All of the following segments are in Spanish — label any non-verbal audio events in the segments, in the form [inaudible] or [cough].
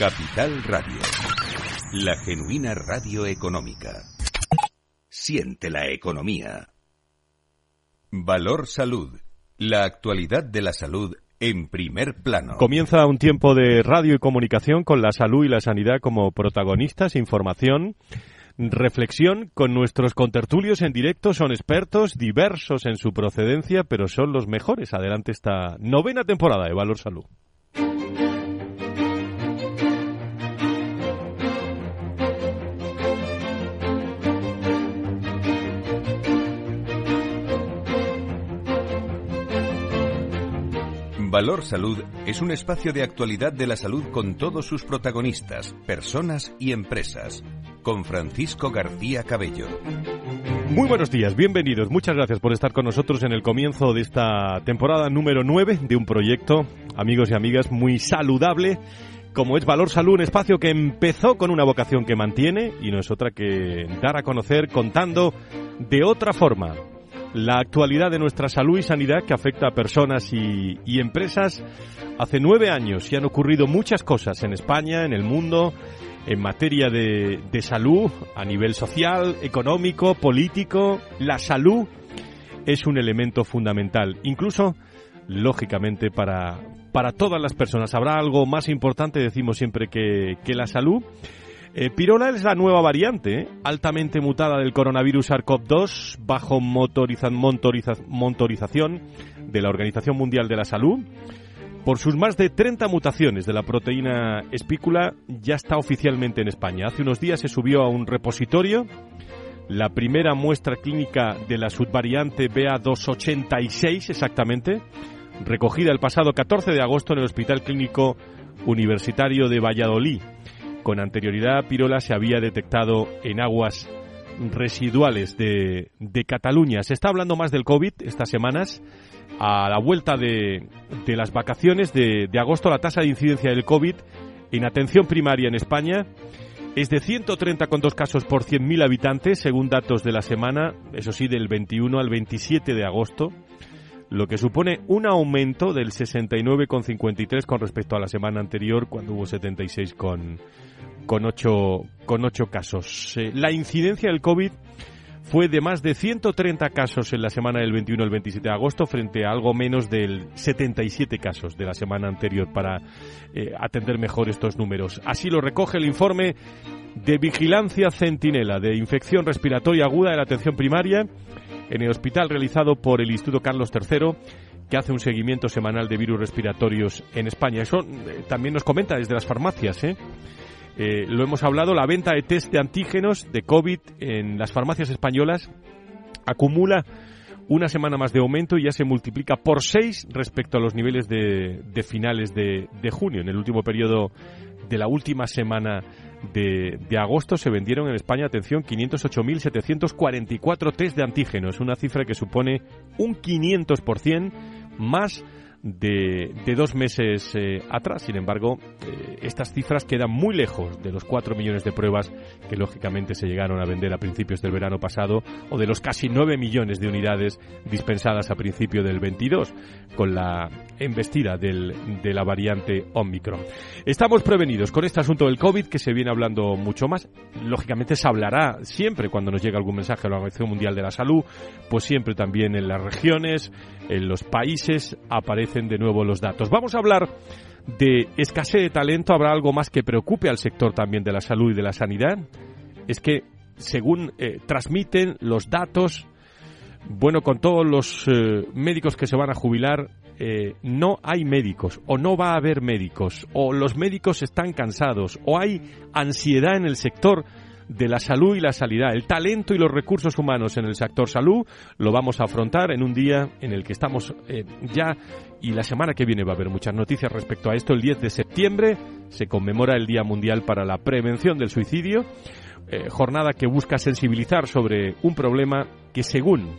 Capital Radio. La genuina radio económica. Siente la economía. Valor Salud. La actualidad de la salud en primer plano. Comienza un tiempo de radio y comunicación con la salud y la sanidad como protagonistas, información, reflexión con nuestros contertulios en directo. Son expertos, diversos en su procedencia, pero son los mejores. Adelante esta novena temporada de Valor Salud. Valor Salud es un espacio de actualidad de la salud con todos sus protagonistas, personas y empresas. Con Francisco García Cabello. Muy buenos días, bienvenidos. Muchas gracias por estar con nosotros en el comienzo de esta temporada número 9 de un proyecto, amigos y amigas, muy saludable como es Valor Salud, un espacio que empezó con una vocación que mantiene y no es otra que dar a conocer contando de otra forma la actualidad de nuestra salud y sanidad que afecta a personas y, empresas. Hace nueve años y han ocurrido muchas cosas en España, en el mundo, en materia de, de salud, a nivel social, económico, político. La salud es un elemento fundamental, incluso, lógicamente, para, para todas las personas. Habrá algo más importante, decimos siempre, que, que la salud. Eh, Pirola es la nueva variante, ¿eh? altamente mutada del coronavirus SARS-CoV-2, bajo motorización de la Organización Mundial de la Salud. Por sus más de 30 mutaciones de la proteína espícula, ya está oficialmente en España. Hace unos días se subió a un repositorio la primera muestra clínica de la subvariante BA286 exactamente, recogida el pasado 14 de agosto en el Hospital Clínico Universitario de Valladolid. Con anterioridad, Pirola se había detectado en aguas residuales de, Cataluña. Se está hablando más del COVID estas semanas. A la vuelta de, las vacaciones de, agosto, la tasa de incidencia del COVID en atención primaria en España es de 130,2 casos por 100.000 habitantes, según datos de la semana, eso sí, del 21 al 27 de agosto, lo que supone un aumento del 69,53 con respecto a la semana anterior, cuando hubo 76 con, con ocho, con ocho casos. Eh, la incidencia del COVID fue de más de 130 casos en la semana del 21 al 27 de agosto frente a algo menos del 77 casos de la semana anterior para eh, atender mejor estos números. Así lo recoge el informe de vigilancia centinela de infección respiratoria aguda de la atención primaria en el hospital realizado por el Instituto Carlos III que hace un seguimiento semanal de virus respiratorios en España. Eso eh, también nos comenta desde las farmacias, ¿eh? Eh, lo hemos hablado, la venta de test de antígenos de COVID en las farmacias españolas acumula una semana más de aumento y ya se multiplica por seis respecto a los niveles de, finales de, junio. En el último periodo de la última semana de, de agosto se vendieron en España, atención, 508.744 test de antígenos, una cifra que supone un 500% más de, dos meses eh, atrás. Sin embargo, eh, estas cifras quedan muy lejos de los 4 millones de pruebas que lógicamente se llegaron a vender a principios del verano pasado o de los casi 9 millones de unidades dispensadas a principio del 22 con la embestida del, de la variante Omicron. Estamos prevenidos con este asunto del COVID que se viene hablando mucho más. Lógicamente se hablará siempre cuando nos llegue algún mensaje a la Organización Mundial de la Salud, pues siempre también en las regiones, en los países aparece de nuevo los datos. Vamos a hablar de escasez de talento. ¿Habrá algo más que preocupe al sector también de la salud y de la sanidad? Es que, según eh, transmiten los datos, bueno, con todos los eh, médicos que se van a jubilar, eh, no hay médicos o no va a haber médicos o los médicos están cansados o hay ansiedad en el sector de la salud y la sanidad, el talento y los recursos humanos en el sector salud, lo vamos a afrontar en un día en el que estamos eh, ya y la semana que viene va a haber muchas noticias respecto a esto. El 10 de septiembre se conmemora el Día Mundial para la Prevención del Suicidio, eh, jornada que busca sensibilizar sobre un problema que según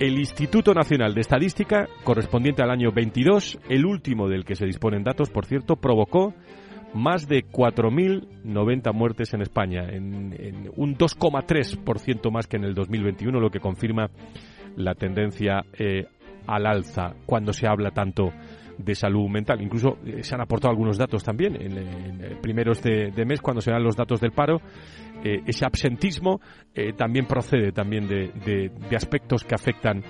el Instituto Nacional de Estadística, correspondiente al año 22, el último del que se disponen datos, por cierto, provocó más de 4.090 muertes en España, en, un 2,3% más que en el 2021, lo que confirma la tendencia eh, al alza cuando se habla tanto de salud mental. Incluso eh, se han aportado algunos datos también en, primeros de, mes, cuando se dan los datos del paro. Eh, ese absentismo también procede también de aspectos que afectan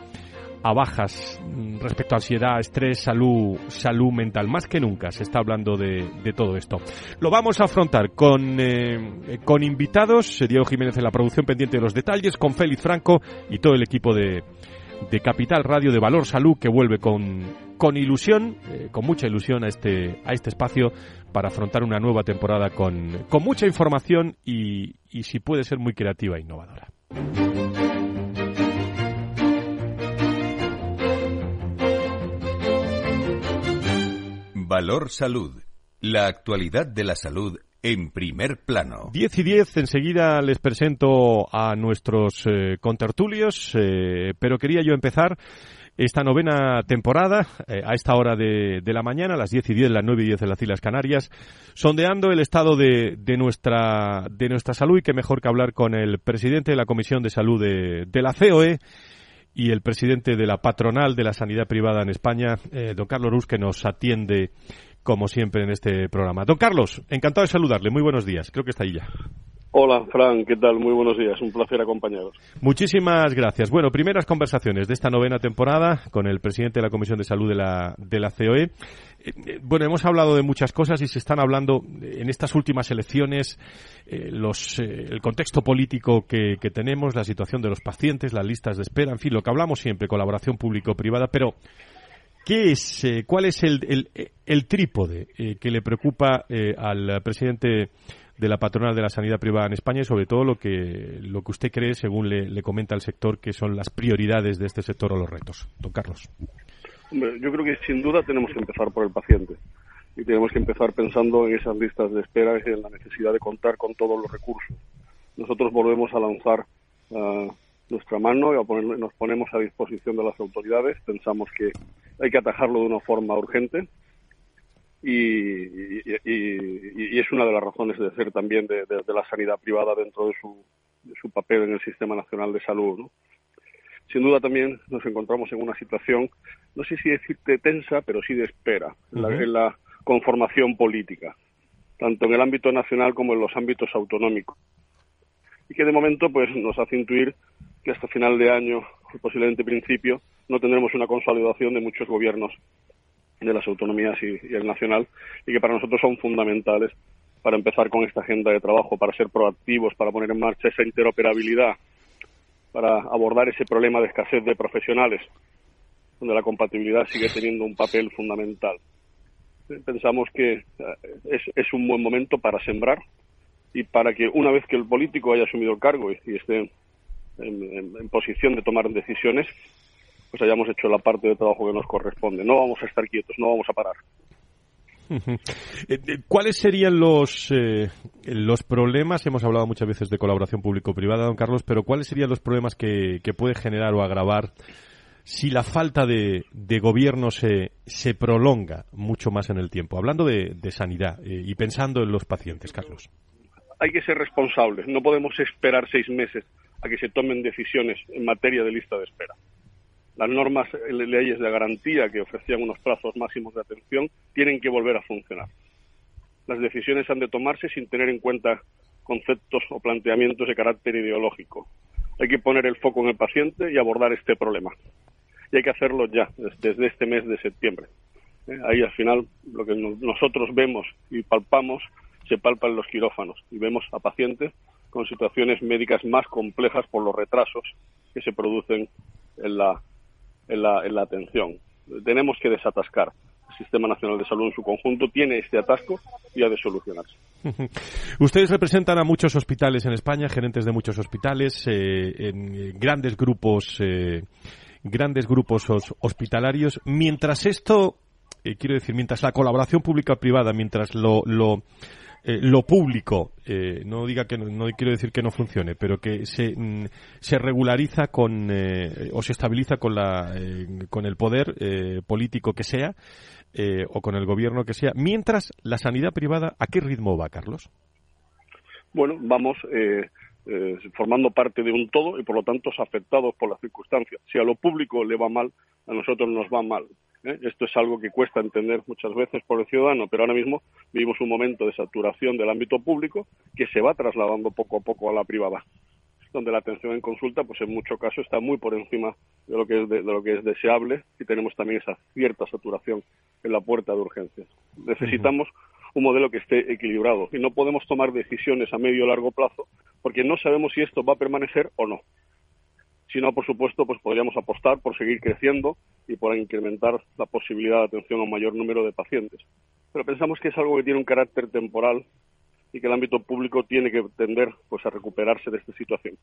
a bajas respecto a ansiedad, estrés, salud, salud mental. Más que nunca se está hablando de, todo esto. Lo vamos a afrontar con, eh, con invitados, Diego Jiménez en la producción pendiente de los detalles, con Félix Franco y todo el equipo de, de Capital Radio de Valor Salud que vuelve con, con ilusión, eh, con mucha ilusión a este, a este espacio para afrontar una nueva temporada con, con mucha información y, y si puede ser muy creativa e innovadora. Valor Salud. La actualidad de la salud en primer plano. 10 y 10, enseguida les presento a nuestros eh, contertulios, eh, pero quería yo empezar esta novena temporada, eh, a esta hora de, la mañana, las 10 y 10, las 9 y 10 en las Islas Canarias, sondeando el estado de, nuestra, de nuestra salud y que mejor que hablar con el presidente de la Comisión de Salud de, de la COE, y el presidente de la patronal de la sanidad privada en España, eh, don Carlos Ruz, que nos atiende como siempre en este programa. Don Carlos, encantado de saludarle. Muy buenos días. Creo que está ahí ya. Hola, Fran, ¿qué tal? Muy buenos días. Un placer acompañaros. Muchísimas gracias. Bueno, primeras conversaciones de esta novena temporada con el presidente de la Comisión de Salud de la, de la COE. Eh, eh, bueno, hemos hablado de muchas cosas y se están hablando en estas últimas elecciones, eh, los, el contexto político que, que, tenemos, la situación de los pacientes, las listas de espera, en fin, lo que hablamos siempre, colaboración público-privada, pero ¿qué es, cuál es el, el, el trípode que le preocupa al presidente de la patronal de la sanidad privada en España y sobre todo lo que, lo que usted cree, según le, comenta el sector, que son las prioridades de este sector o los retos. Don Carlos. yo creo que sin duda tenemos que empezar por el paciente y tenemos que empezar pensando en esas listas de espera y en la necesidad de contar con todos los recursos. Nosotros volvemos a lanzar ah, nuestra mano y a poner, nos ponemos a disposición de las autoridades. Pensamos que hay que atajarlo de una forma urgente y, es una de las razones de ser también de, la sanidad privada dentro de su, su, papel en el Sistema Nacional de Salud. Sin duda también nos encontramos en una situación, no sé si decirte tensa, pero sí de espera en, la, conformación política, tanto en el ámbito nacional como en los ámbitos autonómicos. Y que de momento pues nos hace intuir que hasta final de año, posiblemente principio, no tendremos una consolidación de muchos gobiernos de las autonomías y, el nacional y que para nosotros son fundamentales para empezar con esta agenda de trabajo, para ser proactivos, para poner en marcha esa interoperabilidad, para abordar ese problema de escasez de profesionales, donde la compatibilidad sigue teniendo un papel fundamental. Pensamos que eh, es, es un buen momento para sembrar y para que una vez que el político haya asumido el cargo y, esté en posición de tomar decisiones, pues hayamos hecho la parte de trabajo que nos corresponde. No vamos a estar quietos, no vamos a parar. [laughs] Eh, eh, ¿Cuáles serían los, eh, los problemas? Hemos hablado muchas veces de colaboración público-privada, don Carlos, pero ¿cuáles serían los problemas que, puede generar o agravar si la falta de, de gobierno se, se, prolonga mucho más en el tiempo? Hablando de, de sanidad y pensando en los pacientes, Carlos. Hay que ser responsables. No podemos esperar seis meses a que se tomen decisiones en materia de lista de espera las normas leyes de garantía que ofrecían unos plazos máximos de atención tienen que volver a funcionar. Las decisiones han de tomarse sin tener en cuenta conceptos o planteamientos de carácter ideológico. Hay que poner el foco en el paciente y abordar este problema. Y hay que hacerlo ya, desde este mes de septiembre. Eh, ahí al final lo que nosotros vemos y palpamos se palpa en los quirófanos y vemos a pacientes con situaciones médicas más complejas por los retrasos que se producen en la en la, en la atención. Tenemos que desatascar. El Sistema Nacional de Salud en su conjunto tiene este atasco y ha de solucionarse. [laughs] Ustedes representan a muchos hospitales en España, gerentes de muchos hospitales, eh, en eh, grandes grupos, eh, grandes grupos hospitalarios. Mientras esto, quiero decir, mientras la colaboración pública-privada, mientras lo eh, lo público, eh, no diga que no, quiero decir que no funcione, pero que se, mm, se regulariza con eh, o se estabiliza con la con el poder político que sea o con el gobierno que sea, mientras la sanidad privada ¿a qué ritmo va, Carlos? Bueno, vamos formando parte de un todo y por lo tanto afectados por las circunstancias. Si a lo público le va mal, a nosotros nos va mal. ¿Eh? Esto es algo que cuesta entender muchas veces por el ciudadano, pero ahora mismo vivimos un momento de saturación del ámbito público que se va trasladando poco a poco a la privada, donde la atención en consulta, pues en muchos casos está muy por encima de lo que es, de, lo que es deseable y tenemos también esa cierta saturación en la puerta de urgencias. Necesitamos un modelo que esté equilibrado y no podemos tomar decisiones a medio o largo plazo porque no sabemos si esto va a permanecer o no. Si no, por supuesto, pues podríamos apostar por seguir creciendo y por incrementar la posibilidad de atención a un mayor número de pacientes. Pero pensamos que es algo que tiene un carácter temporal y que el ámbito público tiene que tender pues a recuperarse de esta situación.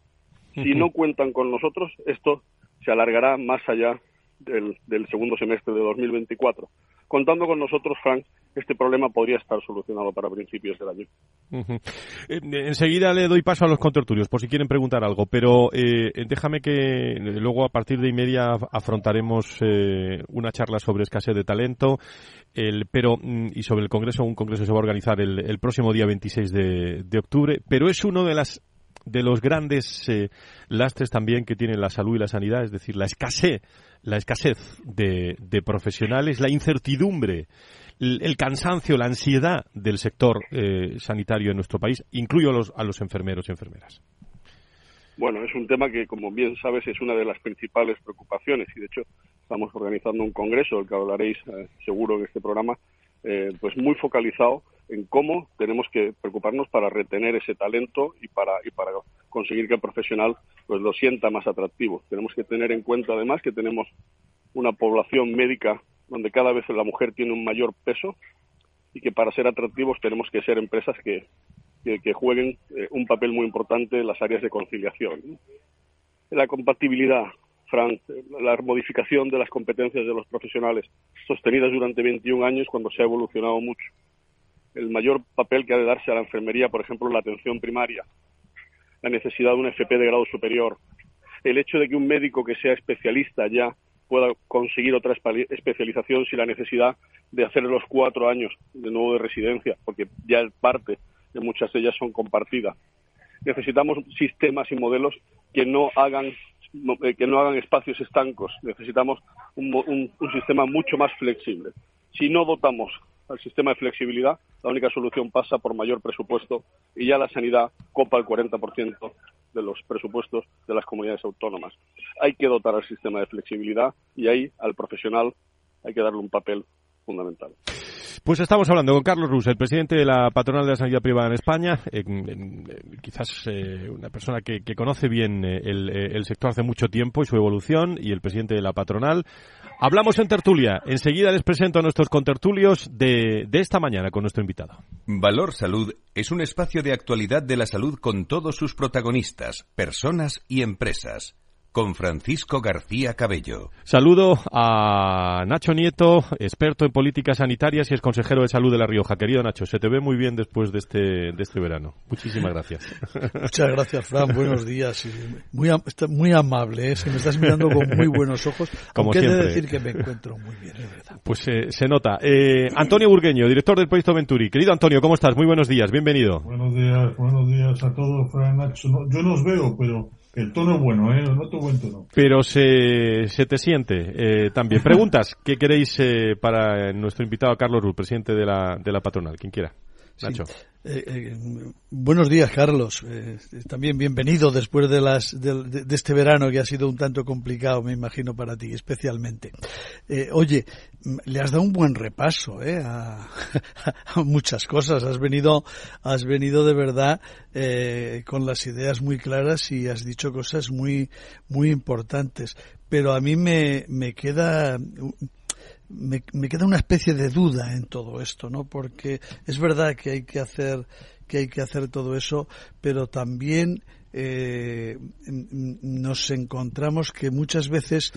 Si no cuentan con nosotros, esto se alargará más allá del, del segundo semestre de 2024 contando con nosotros, Frank, este problema podría estar solucionado para principios del año. Eh, enseguida le doy paso a los contertulios, por si quieren preguntar algo, pero eh, déjame que luego a partir de y media afrontaremos eh, una charla sobre escasez de talento, el, pero mm, y sobre el congreso, un congreso se va a organizar el, próximo día 26 de, de octubre, pero es uno de las de los grandes eh, lastres también que tiene la salud y la sanidad, es decir, la escasez, la escasez de, profesionales, la incertidumbre, el, cansancio, la ansiedad del sector eh, sanitario en nuestro país, incluyo a los, a los enfermeros y enfermeras. Bueno, es un tema que, como bien sabes, es una de las principales preocupaciones y, de hecho, estamos organizando un congreso, del que hablaréis eh, seguro en este programa, pues muy focalizado en cómo tenemos que preocuparnos para retener ese talento y para, y para conseguir que el profesional pues lo sienta más atractivo. Tenemos que tener en cuenta además que tenemos una población médica donde cada vez la mujer tiene un mayor peso y que para ser atractivos tenemos que ser empresas que, jueguen eh, un papel muy importante en las áreas de conciliación. La compatibilidad, Frank, la modificación de las competencias de los profesionales sostenidas durante 21 años cuando se ha evolucionado mucho el mayor papel que ha de darse a la enfermería, por ejemplo, la atención primaria, la necesidad de un FP de grado superior, el hecho de que un médico que sea especialista ya pueda conseguir otra especialización sin la necesidad de hacer los cuatro años de nuevo de residencia, porque ya parte de muchas de ellas son compartidas. Necesitamos sistemas y modelos que no hagan eh, que no hagan espacios estancos. Necesitamos un, un sistema mucho más flexible. Si no dotamos al sistema de flexibilidad, la única solución pasa por mayor presupuesto y ya la sanidad copa el 40% de los presupuestos de las comunidades autónomas. Hay que dotar al sistema de flexibilidad y ahí al profesional hay que darle un papel fundamental. Pues estamos hablando con Carlos Rus, el presidente de la Patronal de la Sanidad Privada en España, quizás eh, una persona que, conoce bien eh, el, eh, el, sector hace mucho tiempo y su evolución, y el presidente de la Patronal. Hablamos en tertulia. Enseguida les presento a nuestros contertulios de, de esta mañana con nuestro invitado. Valor Salud es un espacio de actualidad de la salud con todos sus protagonistas, personas y empresas con Francisco García Cabello. Saludo a Nacho Nieto, experto en políticas sanitarias y es consejero de salud de La Rioja. Querido Nacho, se te ve muy bien después de este, de este verano. Muchísimas gracias. [laughs] Muchas gracias, Fran. Buenos días. Muy, muy amable, ¿eh? Se me estás mirando con muy buenos ojos. Como aunque siempre. decir que me encuentro muy bien, es verdad. Pues eh, se nota. Eh, Antonio Burgueño, director del proyecto Venturi. Querido Antonio, ¿cómo estás? Muy buenos días. Bienvenido. Buenos días, buenos días a todos, Fran, Nacho. yo no os veo, pero el tono es bueno, ¿eh? Noto buen tono. Pero se, se te siente eh, también. Preguntas, ¿qué queréis eh, para nuestro invitado Carlos Rull, presidente de la, de la patronal? Quien quiera. Nacho. Eh, eh, buenos días, Carlos. Eh, también bienvenido después de, las, de, este verano que ha sido un tanto complicado, me imagino, para ti, especialmente. oye, le has dado un buen repaso a, [laughs] a, muchas cosas. Has venido, has venido de verdad con las ideas muy claras y has dicho cosas muy, muy importantes. Pero a mí me, me queda me, me, queda una especie de duda en todo esto, ¿no? Porque es verdad que hay que hacer que hay que hacer todo eso, pero también eh, nos encontramos que muchas veces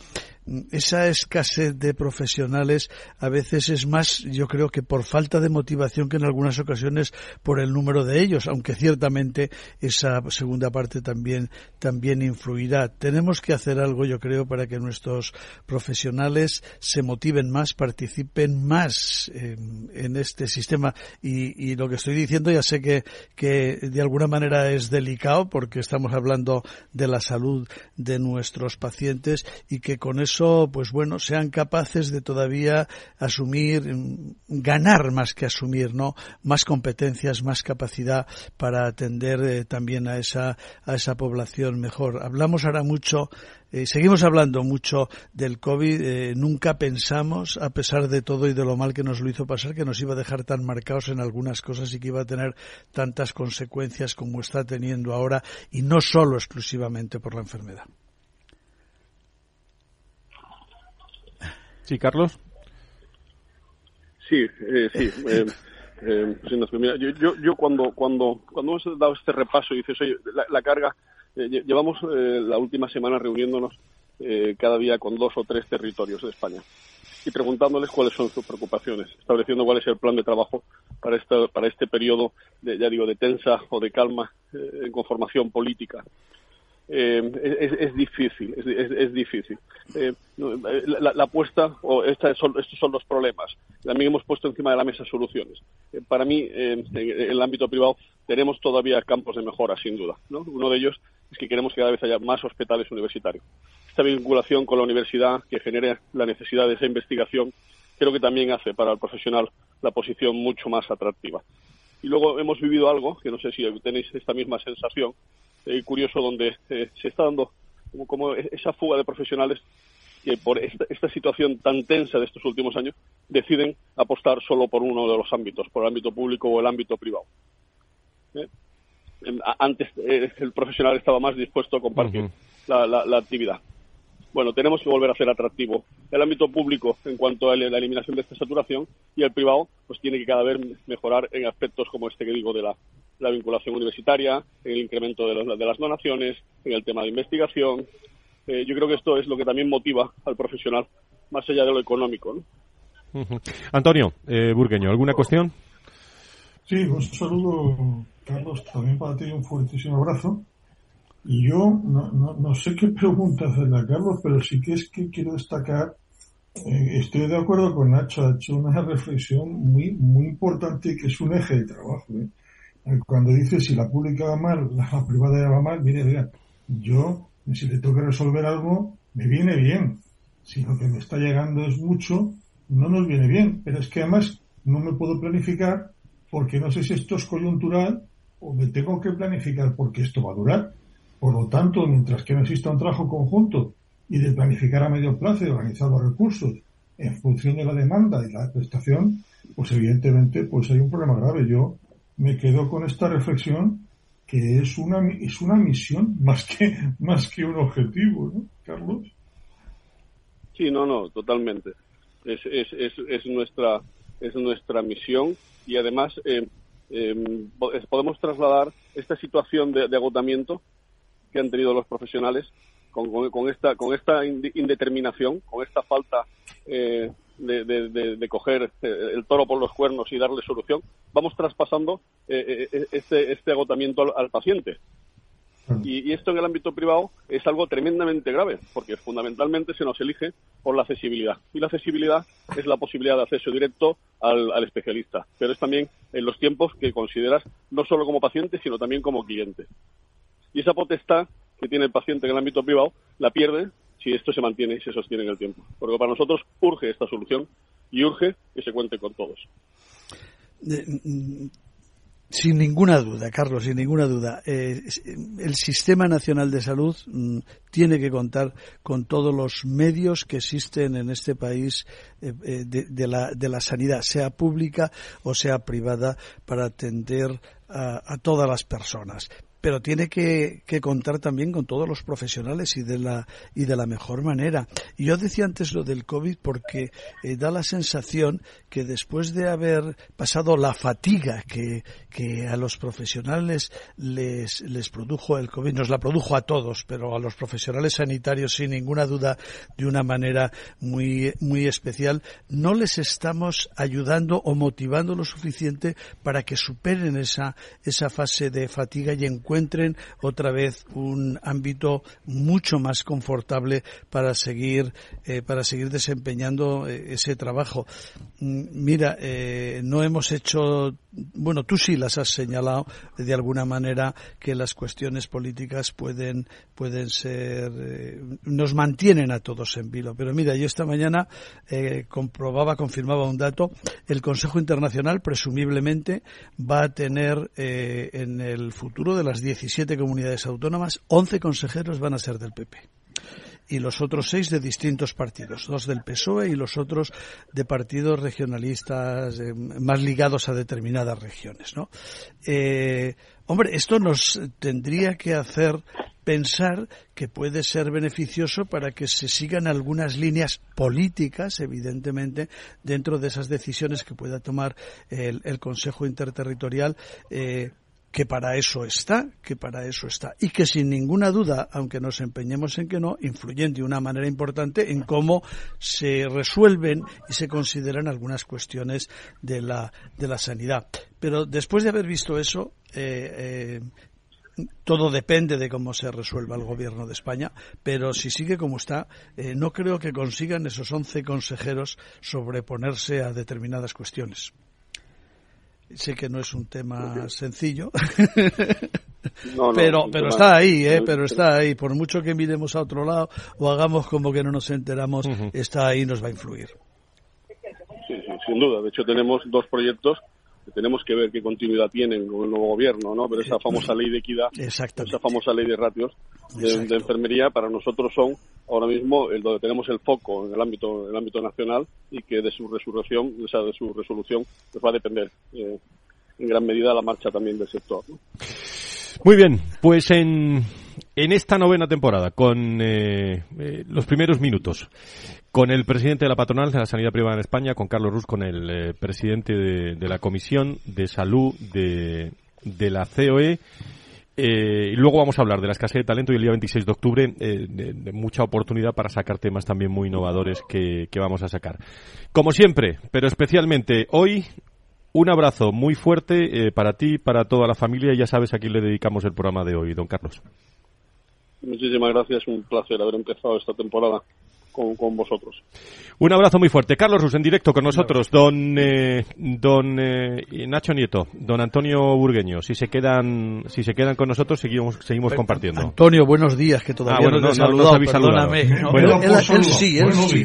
esa escasez de profesionales a veces es más, yo creo que por falta de motivación que en algunas ocasiones por el número de ellos, aunque ciertamente esa segunda parte también, también influirá. Tenemos que hacer algo, yo creo, para que nuestros profesionales se motiven más, participen más en, este sistema. Y, y, lo que estoy diciendo ya sé que, que de alguna manera es delicado porque estamos hablando de la salud de nuestros pacientes y que con eso pues bueno, sean capaces de todavía asumir, ganar más que asumir, ¿no? Más competencias, más capacidad para atender eh, también a esa, a esa población mejor. Hablamos ahora mucho eh, seguimos hablando mucho del COVID. Eh, nunca pensamos, a pesar de todo y de lo mal que nos lo hizo pasar, que nos iba a dejar tan marcados en algunas cosas y que iba a tener tantas consecuencias como está teniendo ahora, y no solo exclusivamente por la enfermedad. Sí, Carlos. Sí, eh, sí. [laughs] yo, yo, cuando, cuando, cuando hemos dado este repaso y dices, oye, la carga eh, llevamos eh, la última semana reuniéndonos eh, cada día con dos o tres territorios de España y preguntándoles cuáles son sus preocupaciones, estableciendo cuál es el plan de trabajo para este, para este periodo, de, ya digo, de tensa o de calma en conformación política. Es, difícil, es, difícil. la, apuesta, o estos son los problemas. También hemos puesto encima de la mesa soluciones. para mí, en, el ámbito privado, tenemos todavía campos de mejora, sin duda. Uno de ellos es que queremos que cada vez haya más hospitales universitarios. Esta vinculación con la universidad que genere la necesidad de esa investigación creo que también hace para el profesional la posición mucho más atractiva. Y luego hemos vivido algo, que no sé si tenéis esta misma sensación, eh, curioso, donde eh, se está dando como, esa fuga de profesionales que por esta, situación tan tensa de estos últimos años deciden apostar solo por uno de los ámbitos, por el ámbito público o el ámbito privado. ¿Eh? antes eh, el profesional estaba más dispuesto a compartir la, actividad. Bueno, tenemos que volver a ser atractivo el ámbito público en cuanto a la eliminación de esta saturación y el privado pues tiene que cada vez mejorar en aspectos como este que digo de la, vinculación universitaria, en el incremento de, las donaciones, en el tema de investigación. Eh, yo creo que esto es lo que también motiva al profesional, más allá de lo económico. Antonio eh, Burgueño, ¿alguna cuestión? Sí, un saludo Carlos, también para ti un fuertísimo abrazo. Y yo no, no, no sé qué pregunta hacerle a Carlos, pero sí que es que quiero destacar, eh, estoy de acuerdo con Nacho, ha hecho una reflexión muy, muy importante que es un eje de trabajo. ¿eh? Eh, cuando dice si la pública va mal, [laughs] la privada ya va mal, mire, mira, yo, si le tengo que resolver algo, me viene bien. Si lo que me está llegando es mucho, no nos viene bien. Pero es que además no me puedo planificar porque no sé si esto es coyuntural o me tengo que planificar porque esto va a durar. Por lo tanto, mientras que no exista un trabajo conjunto y de planificar a medio plazo y organizar los recursos en función de la demanda y la prestación, pues evidentemente pues hay un problema grave. Yo me quedo con esta reflexión que es una es una misión [laughs] más que más que un objetivo, ¿no, Carlos? Sí, no, no, totalmente. Es, es, es, es nuestra es nuestra misión y además eh, Em, podemos trasladar esta situación de, agotamiento que han tenido los profesionales con, esta, con esta indeterminación, con esta falta eh, de, coger eh, el toro por los cuernos y darle solución, vamos traspasando eh, este, este, agotamiento al paciente. Y, esto en el ámbito privado es algo tremendamente grave, porque fundamentalmente se nos elige por la accesibilidad. Y la accesibilidad es la posibilidad de acceso directo al, especialista, pero es también en los tiempos que consideras no solo como paciente, sino también como cliente. Y esa potestad que tiene el paciente en el ámbito privado la pierde si esto se mantiene y se sostiene en el tiempo. Porque para nosotros urge esta solución y urge que se cuente con todos. Sin ninguna duda, Carlos, sin ninguna duda. Eh, el Sistema Nacional de Salud mm, tiene que contar con todos los medios que existen en este país eh, eh, de, la, sanidad, sea pública o sea privada, para atender a, todas las personas pero tiene que, contar también con todos los profesionales y de la y de la mejor manera. Yo decía antes lo del COVID porque eh, da la sensación que después de haber pasado la fatiga que, que a los profesionales les, les produjo el COVID, nos la produjo a todos, pero a los profesionales sanitarios sin ninguna duda de una manera muy, muy especial, no les estamos ayudando o motivando lo suficiente para que superen esa, esa fase de fatiga y en encuentren otra vez un ámbito mucho más confortable para seguir eh, para seguir desempeñando eh, ese trabajo. Mm, mira, eh, no hemos hecho bueno, tú sí las has señalado de alguna manera que las cuestiones políticas pueden, pueden ser, nos mantienen a todos en vilo. Pero mira, yo esta mañana comprobaba, confirmaba un dato, el Consejo Internacional presumiblemente va a tener en el futuro de las 17 comunidades autónomas, 11 consejeros van a ser del PP y los otros seis de distintos partidos, dos del PSOE y los otros de partidos regionalistas eh, más ligados a determinadas regiones. ¿no? Eh, hombre, esto nos tendría que hacer pensar que puede ser beneficioso para que se sigan algunas líneas políticas, evidentemente, dentro de esas decisiones que pueda tomar el, Consejo Interterritorial. Eh, que para eso está, que para eso está, y que sin ninguna duda, aunque nos empeñemos en que no, influyen de una manera importante en cómo se resuelven y se consideran algunas cuestiones de la, de la sanidad. Pero después de haber visto eso, eh, eh, todo depende de cómo se resuelva el gobierno de España, pero si sigue como está, eh, no creo que consigan esos 11 consejeros sobreponerse a determinadas cuestiones. Sé que no es un tema sencillo, [laughs] pero, pero está ahí, ¿eh? pero está ahí. Por mucho que miremos a otro lado o hagamos como que no nos enteramos, está ahí y nos va a influir. Sí, sin duda. De hecho, tenemos dos proyectos que tenemos que ver qué continuidad tienen con el nuevo gobierno, ¿no? Pero esa famosa ley de equidad, esa famosa ley de ratios de, de, enfermería, para nosotros son ahora mismo el donde tenemos el foco en el ámbito en el ámbito nacional y que de su resurrección o sea, de su resolución pues va a depender eh, en gran medida la marcha también del sector muy bien pues en en esta novena temporada con eh, eh, los primeros minutos con el presidente de la patronal de la sanidad privada en España con Carlos Ruz con el presidente de, la comisión de salud de de la COE eh, y luego vamos a hablar de la escasez de talento y el día 26 de octubre eh, de, mucha oportunidad para sacar temas también muy innovadores que, vamos a sacar. Como siempre, pero especialmente hoy, un abrazo muy fuerte eh, para ti, para toda la familia ya sabes a quién le dedicamos el programa de hoy, don Carlos. Muchísimas gracias, un placer haber empezado esta temporada con, vosotros. Un abrazo muy fuerte. Carlos Rus en directo con nosotros. Don, eh, don eh, Nacho Nieto, don Antonio Burgueño. Si se quedan, si se quedan con nosotros, seguimos, seguimos compartiendo. Antonio, buenos días, que todavía ah, no, no, saludado, Bueno, él, sí, él sí.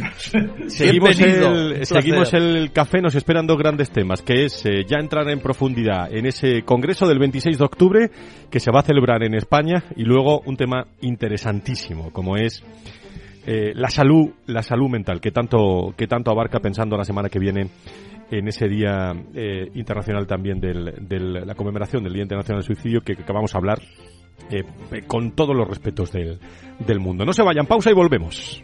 Seguimos, el, seguimos el café, nos esperan dos grandes temas, que es eh, ya entrar en profundidad en ese congreso del 26 de octubre que se va a celebrar en España y luego un tema interesantísimo, como es eh, la salud, la salud mental, que tanto, que tanto abarca pensando la semana que viene en ese día eh, internacional también de la conmemoración del Día Internacional del Suicidio, que, acabamos a hablar eh, con todos los respetos del, del mundo. No se vayan, pausa y volvemos.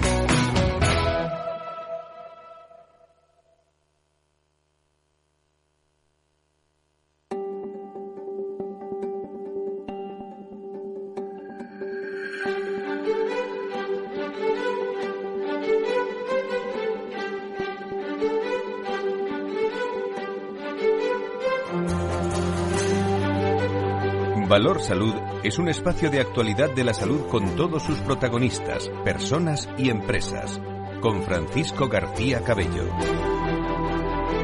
Valor Salud es un espacio de actualidad de la salud con todos sus protagonistas, personas y empresas. Con Francisco García Cabello.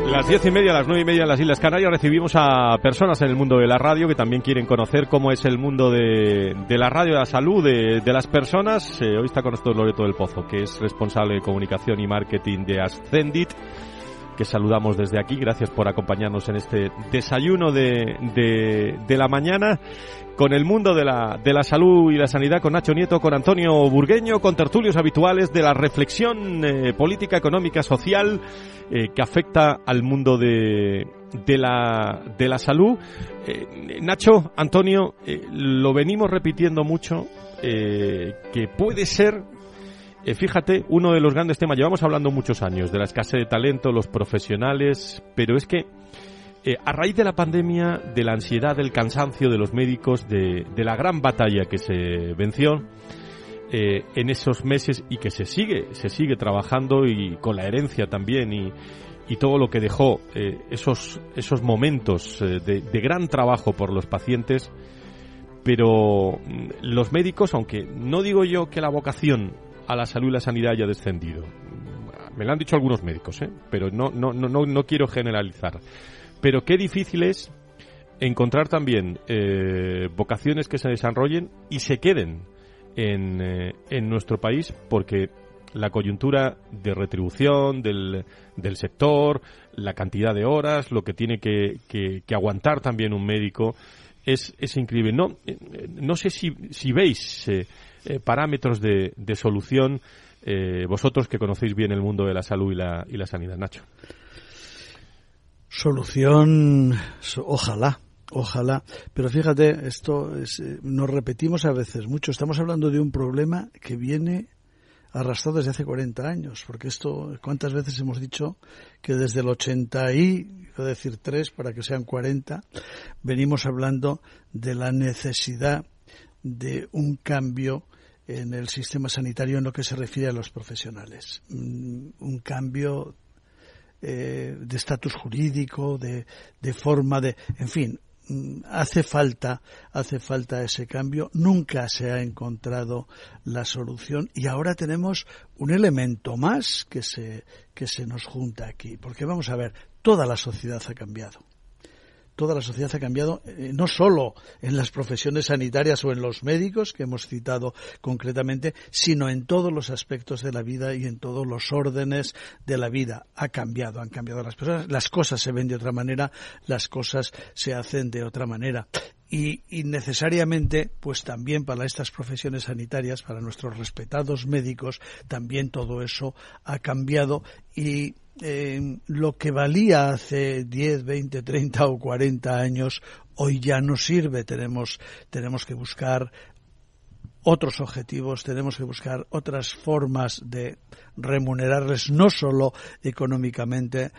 Las diez y media, las nueve y media en las Islas Canarias recibimos a personas en el mundo de la radio que también quieren conocer cómo es el mundo de, la radio, de la salud, de, de las personas. Eh, hoy está con nosotros Loreto del Pozo, que es responsable de comunicación y marketing de Ascendit que saludamos desde aquí. Gracias por acompañarnos en este desayuno de, de, de, la mañana con el mundo de la, de la salud y la sanidad, con Nacho Nieto, con Antonio Burgueño, con tertulios habituales de la reflexión eh, política, económica, social eh, que afecta al mundo de, de, la, de la salud. Eh, Nacho, Antonio, lo venimos repitiendo mucho, que puede ser eh, fíjate, uno de los grandes temas, llevamos hablando muchos años de la escasez de talento, los profesionales, pero es que eh, a raíz de la pandemia, de la ansiedad, del cansancio de los médicos, de, la gran batalla que se venció eh, en esos meses y que se sigue, se sigue trabajando y con la herencia también y, y todo lo que dejó esos, esos momentos de, de gran trabajo por los pacientes, pero mm, los médicos, aunque no digo yo que la vocación a la salud y la sanidad haya descendido. Me lo han dicho algunos médicos, ¿eh? pero no, no, no, no quiero generalizar. Pero qué difícil es encontrar también eh, vocaciones que se desarrollen y se queden en, eh, en nuestro país porque la coyuntura de retribución del, del, sector, la cantidad de horas, lo que tiene que, que, que aguantar también un médico, es, es increíble. No, eh, no sé si, si veis eh, parámetros de, de solución eh, vosotros que conocéis bien el mundo de la salud y la, y la sanidad, Nacho. Solución, ojalá, Ojalá, pero fíjate, esto es, eh, nos repetimos a veces mucho. Estamos hablando de un problema que viene arrastrado desde hace 40 años, porque esto, ¿cuántas veces hemos dicho que desde el 80 y, voy a decir tres para que sean 40, venimos hablando de la necesidad de un cambio en el sistema sanitario en lo que se refiere a los profesionales. Un cambio eh, de estatus jurídico, de, de forma de, en fin, hace falta hace falta ese cambio nunca se ha encontrado la solución y ahora tenemos un elemento más que se que se nos junta aquí porque vamos a ver toda la sociedad ha cambiado toda la sociedad ha cambiado, eh, no solo en las profesiones sanitarias o en los médicos, que hemos citado concretamente, sino en todos los aspectos de la vida y en todos los órdenes de la vida. Ha cambiado, han cambiado las personas, las cosas se ven de otra manera, las cosas se hacen de otra manera. Y, y, necesariamente, pues también para estas profesiones sanitarias, para nuestros respetados médicos, también todo eso ha cambiado y eh, lo que valía hace 10, 20, 30 o 40 años hoy ya no sirve. Tenemos, tenemos que buscar otros objetivos, tenemos que buscar otras formas de remunerarles, no solo económicamente,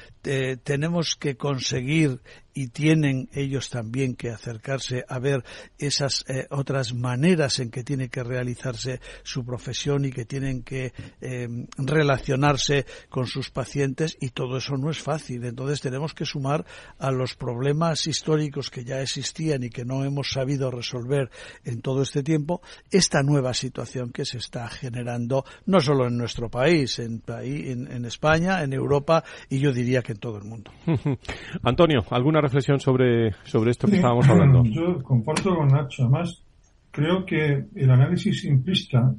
tenemos que conseguir y tienen ellos también que acercarse a ver esas eh, otras maneras en que tiene que realizarse su profesión y que tienen que eh, relacionarse con sus pacientes y todo eso no es fácil. Entonces tenemos que sumar a los problemas históricos que ya existían y que no hemos sabido resolver en todo este tiempo esta nueva situación que se está generando no solo en nuestro país, en, en, en España, en Europa y yo diría que en todo el mundo. [laughs] Antonio, ¿alguna reflexión sobre, sobre esto que sí, estábamos hablando? Yo comparto con Nacho. Además, creo que el análisis simplista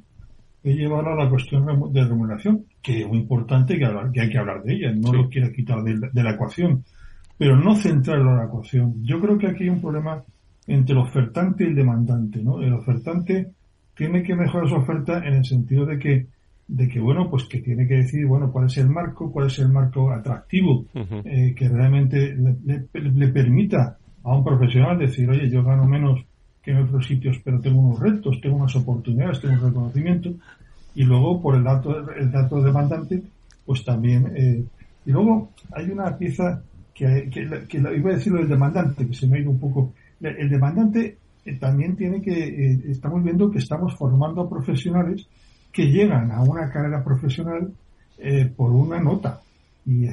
he llevado a la cuestión de remuneración, que es muy importante que, que hay que hablar de ella, no lo quiero quitar de, la ecuación, pero no centrarlo en la ecuación. Yo creo que aquí hay un problema entre el ofertante y el demandante, ¿no? El ofertante tiene que mejorar su oferta en el sentido de que de que bueno pues que tiene que decir bueno cuál es el marco cuál es el marco atractivo eh, que realmente le, permita a un profesional decir oye yo gano menos que en otros sitios pero tengo unos retos tengo unas oportunidades tengo un reconocimiento y luego por el dato el dato demandante pues también eh, y luego hay una pieza que, que, iba a decir lo del demandante que se me ha ido un poco. El demandante eh, también tiene que estamos viendo que estamos formando profesionales que llegan a una carrera profesional eh, por una nota. Y,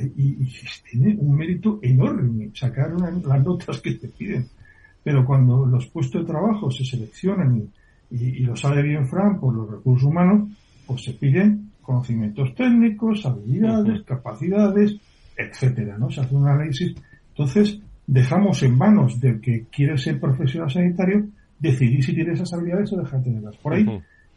tiene un mérito enorme sacar las notas que te piden. Pero cuando los puestos de trabajo se seleccionan y, lo sabe bien Fran por los recursos humanos, pues se piden conocimientos técnicos, habilidades, capacidades, etcétera, ¿no? Se hace un análisis. Entonces, dejamos en manos del que quiere ser profesional sanitario decidir si tiene esas habilidades o dejar de tenerlas. Por ahí,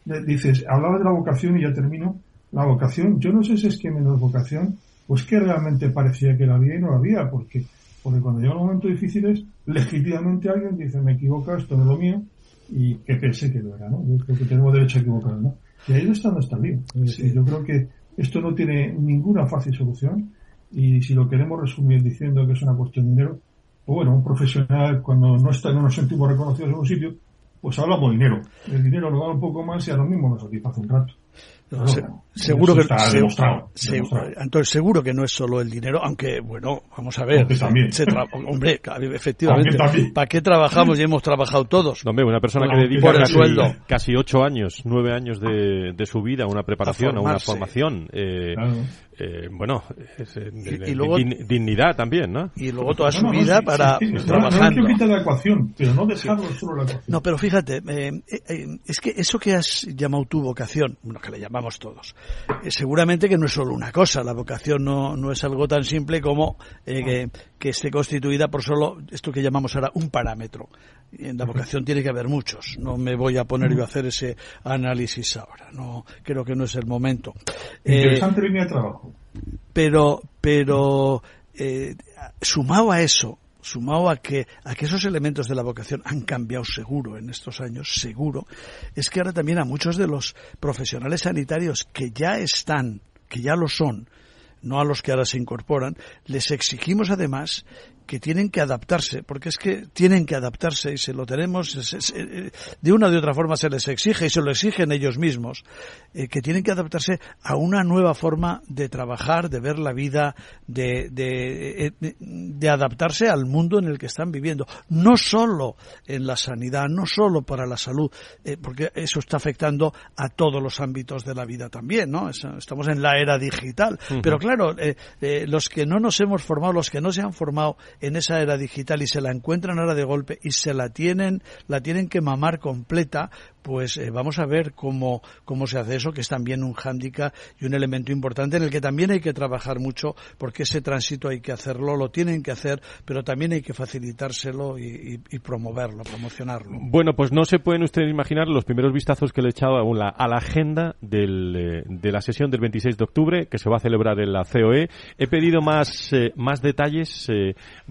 dices, hablaba de la vocación y ya termino. La vocación, yo no sé si es que menos vocación, pues que realmente parecía que la había y no la había, porque, porque cuando llegan momentos difíciles, legítimamente alguien dice, me equivoco, esto no es lo mío, y que pensé que lo era, ¿no? Yo creo que tenemos derecho a equivocarnos, ¿no? Y ahí no está nuestra vida. yo creo que esto no tiene ninguna fácil solución, y si lo queremos resumir diciendo que es una cuestión de dinero, pues bueno, un profesional cuando no está, no nos sentimos reconocidos en un sitio, pues hablamos dinero. El dinero lo da un poco más y a lo mismo nos satisface un rato. Seguro que entonces seguro que no es solo el dinero, aunque bueno, vamos a ver, hombre, efectivamente, ¿para qué trabajamos y hemos trabajado todos? hombre, una persona que dedica casi, ocho años, nueve años de, de su vida a una preparación, a, una formación, eh, eh, bueno, y, luego, dignidad también, ¿no? Y luego toda su vida para trabajar. No, que la ecuación, pero no dejarlo solo la ecuación. No, pero fíjate, eh, es que eso que has llamado tu vocación, bueno, que le llamas vamos todos. Eh, seguramente que no es solo una cosa, la vocación no, no es algo tan simple como eh, que, que, esté constituida por solo esto que llamamos ahora un parámetro. En la vocación tiene que haber muchos. No me voy a poner yo a hacer ese análisis ahora. No, creo que no es el momento. Interesante eh, línea de trabajo. Pero, pero sumado a eso, sumado a que, a que esos elementos de la vocación han cambiado seguro en estos años, seguro, es que ahora también a muchos de los profesionales sanitarios que ya están, que ya lo son, no a los que ahora se incorporan, les exigimos además que tienen que adaptarse, porque es que tienen que adaptarse y se lo tenemos, eh, de una o de otra forma se les exige y se lo exigen ellos mismos, eh, que tienen que adaptarse a una nueva forma de trabajar, de ver la vida, de, de, eh, de, adaptarse al mundo en el que están viviendo. No solo en la sanidad, no solo para la salud, porque eso está afectando a todos los ámbitos de la vida también, ¿no? Estamos en la era digital. Pero claro, los que no nos hemos formado, los que no se han formado en esa era digital y se la encuentran ahora de golpe y se la tienen, la tienen que mamar completa, pues eh, vamos a ver cómo, cómo se hace eso, que es también un hándicap y un elemento importante en el que también hay que trabajar mucho, porque ese tránsito hay que hacerlo, lo tienen que hacer, pero también hay que facilitárselo y, promoverlo, promocionarlo. Bueno, pues no se pueden ustedes imaginar los primeros vistazos que le he echado a la, a la agenda del, eh, de la sesión del 26 de octubre, que se va a celebrar en la COE. He pedido más, eh, más detalles,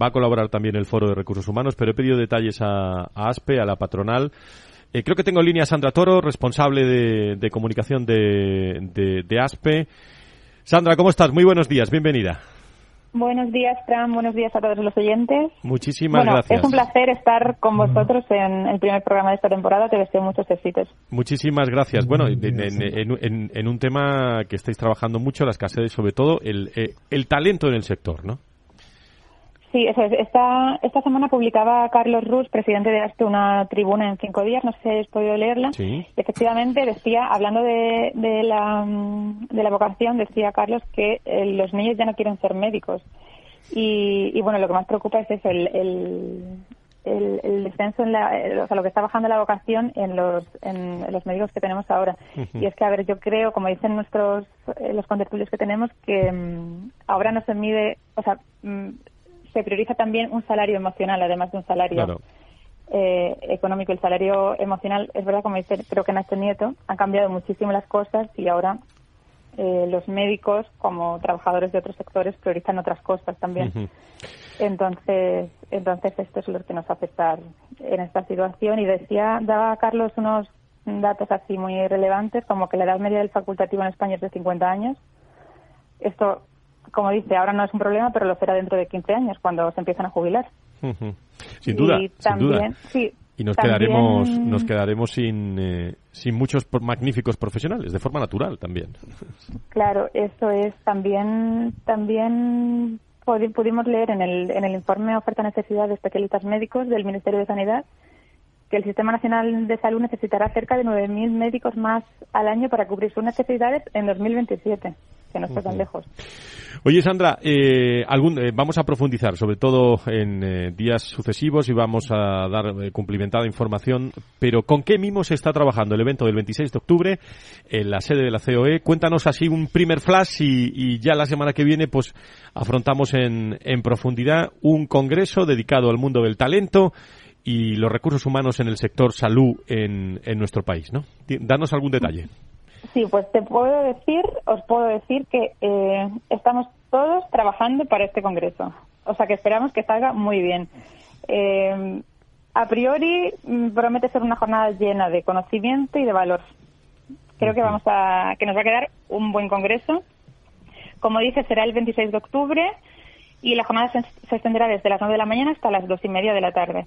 va a colaborar también el Foro de Recursos Humanos, pero he pedido detalles a ASPE, a la patronal, eh, creo que tengo en línea a Sandra Toro, responsable de, comunicación de, ASPE. Sandra, ¿cómo estás? Muy buenos días, bienvenida. Buenos días, Fran. Buenos días a todos los oyentes. Muchísimas gracias. Es un placer estar con vosotros en el primer programa de esta temporada. Te deseo muchos éxitos. Muchísimas gracias. Bueno, en, un tema que estáis trabajando mucho, la escasez, sobre todo el, eh, el talento en el sector, ¿no? Sí, eso es. Esta, esta semana publicaba Carlos Rus, presidente de ASTE, una tribuna en cinco días, no sé si habéis podido leerla. Sí. Efectivamente, decía, hablando de, de, la, de la vocación, decía Carlos que eh, los niños ya no quieren ser médicos. Y, y, bueno, lo que más preocupa es eso, el, el, el, descenso en la, o sea, lo que está bajando la vocación en los, en, los médicos que tenemos ahora. Y es que, a ver, yo creo, como dicen nuestros, eh, los contertulios que tenemos, que mm, ahora no se mide, o sea, mm, se prioriza también un salario emocional, además de un salario eh, económico, el salario emocional, es verdad, como dice, creo que Nacho Nieto, han cambiado muchísimo las cosas y ahora eh, los médicos, como trabajadores de otros sectores, priorizan otras cosas también. Entonces, entonces esto es lo que nos estar en esta situación. Y decía, daba Carlos unos datos así muy relevantes, como que la edad media del facultativo en España es de 50 años. Esto, como dice, ahora no es un problema, pero lo será dentro de 15 años, cuando se empiezan a jubilar. Sin duda, y también, y nos quedaremos, nos quedaremos sin, eh, sin muchos magníficos profesionales, de forma natural también. [laughs] Claro, eso es. También, también pudimos leer en el, en el informe Oferta-Necesidad de Especialistas Médicos del Ministerio de Sanidad que el Sistema Nacional de Salud necesitará cerca de 9.000 médicos más al año para cubrir sus necesidades en 2027 que no está tan lejos. Oye, Sandra, eh, algún, eh, vamos a profundizar, sobre todo en eh, días sucesivos, y vamos a dar cumplimentada información, pero ¿con qué mimo se está trabajando el evento del 26 de octubre en la sede de la COE? Cuéntanos así un primer flash y, ya la semana que viene pues afrontamos en, en profundidad un congreso dedicado al mundo del talento y los recursos humanos en el sector salud en, en nuestro país, ¿no? Danos algún detalle. Sí, pues te puedo decir, os puedo decir que eh, estamos todos trabajando para este congreso. O sea que esperamos que salga muy bien. Eh, a priori mm, promete ser una jornada llena de conocimiento y de valor. Creo que vamos a que nos va a quedar un buen congreso. Como dice, será el 26 de octubre y la jornada se, extenderá desde las 9 de la mañana hasta las 2 y media de la tarde.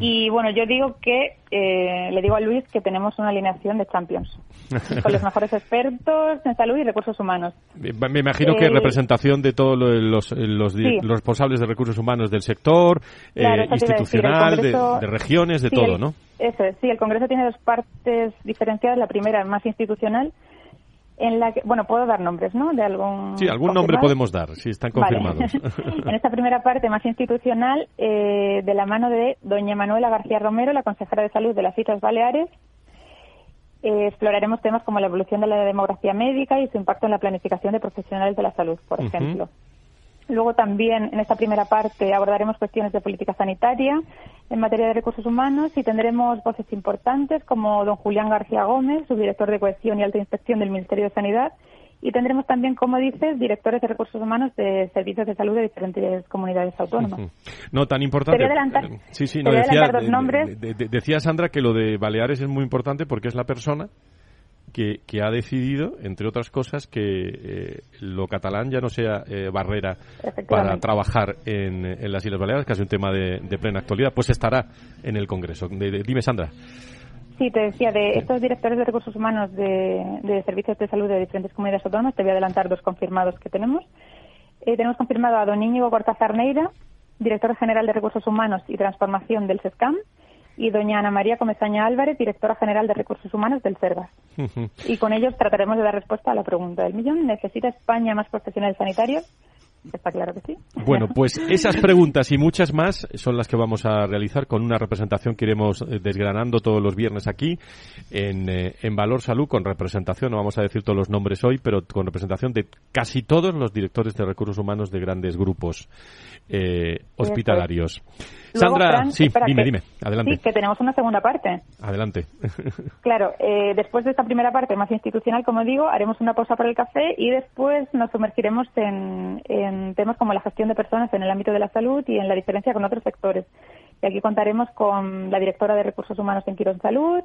Y bueno, yo digo que, eh, le digo a Luis que tenemos una alineación de champions, [laughs] con los mejores expertos en salud y recursos humanos. Me imagino que eh, representación de todos los, los, responsables de recursos humanos del sector, eh, institucional, de, regiones, de todo, ¿no? Eso es, sí, el Congreso tiene dos partes diferenciadas. La primera, más institucional, en la que, bueno, puedo dar nombres, ¿no? De algún. Sí, algún nombre podemos dar, si están confirmados. [laughs] en esta primera parte más institucional, eh, de la mano de doña Manuela García Romero, la consejera de salud de las Islas Baleares, eh, exploraremos temas como la evolución de la demografía médica y su impacto en la planificación de profesionales de la salud, por ejemplo. Luego también en esta primera parte abordaremos cuestiones de política sanitaria en materia de recursos humanos y tendremos voces importantes como don Julián García Gómez, subdirector de cohesión y alta inspección del Ministerio de Sanidad. Y tendremos también, como dices, directores de recursos humanos de servicios de salud de diferentes comunidades autónomas. No, tan importante. adelantar, sí, sí, no, decía, dos nombres. decía Sandra que lo de Baleares es muy importante porque es la persona que, ha decidido, entre otras cosas, que eh, lo catalán ya no sea eh, barrera para trabajar en, en, las Islas Baleares, que es un tema de, plena actualidad, pues estará en el Congreso. dime, Sandra. Sí, te decía, de estos directores de recursos humanos de, servicios de salud de diferentes comunidades autónomas, te voy a adelantar dos confirmados que tenemos. Eh, tenemos confirmado a don Íñigo Cortázar Neira, director general de recursos humanos y transformación del SESCAM, y doña Ana María Comesaña Álvarez, directora general de Recursos Humanos del CERVAS. y con ellos trataremos de dar respuesta a la pregunta del millón. ¿Necesita España más profesionales sanitarios? Está claro que sí. Bueno, pues esas preguntas y muchas más son las que vamos a realizar con una representación que iremos eh, desgranando todos los viernes aquí en, eh, en Valor Salud, con representación, no vamos a decir todos los nombres hoy, pero con representación de casi todos los directores de recursos humanos de grandes grupos eh, hospitalarios. Sandra, sí, dime, dime, adelante. Sí, que tenemos una segunda parte. Adelante. [laughs] [laughs] claro, eh, después de esta primera parte más institucional, como digo, haremos una pausa para el café y después nos sumergiremos en, en temas como la gestión de personas en el ámbito de la salud y en la diferencia con otros sectores. Y aquí contaremos con la directora de Recursos Humanos en Quirón Salud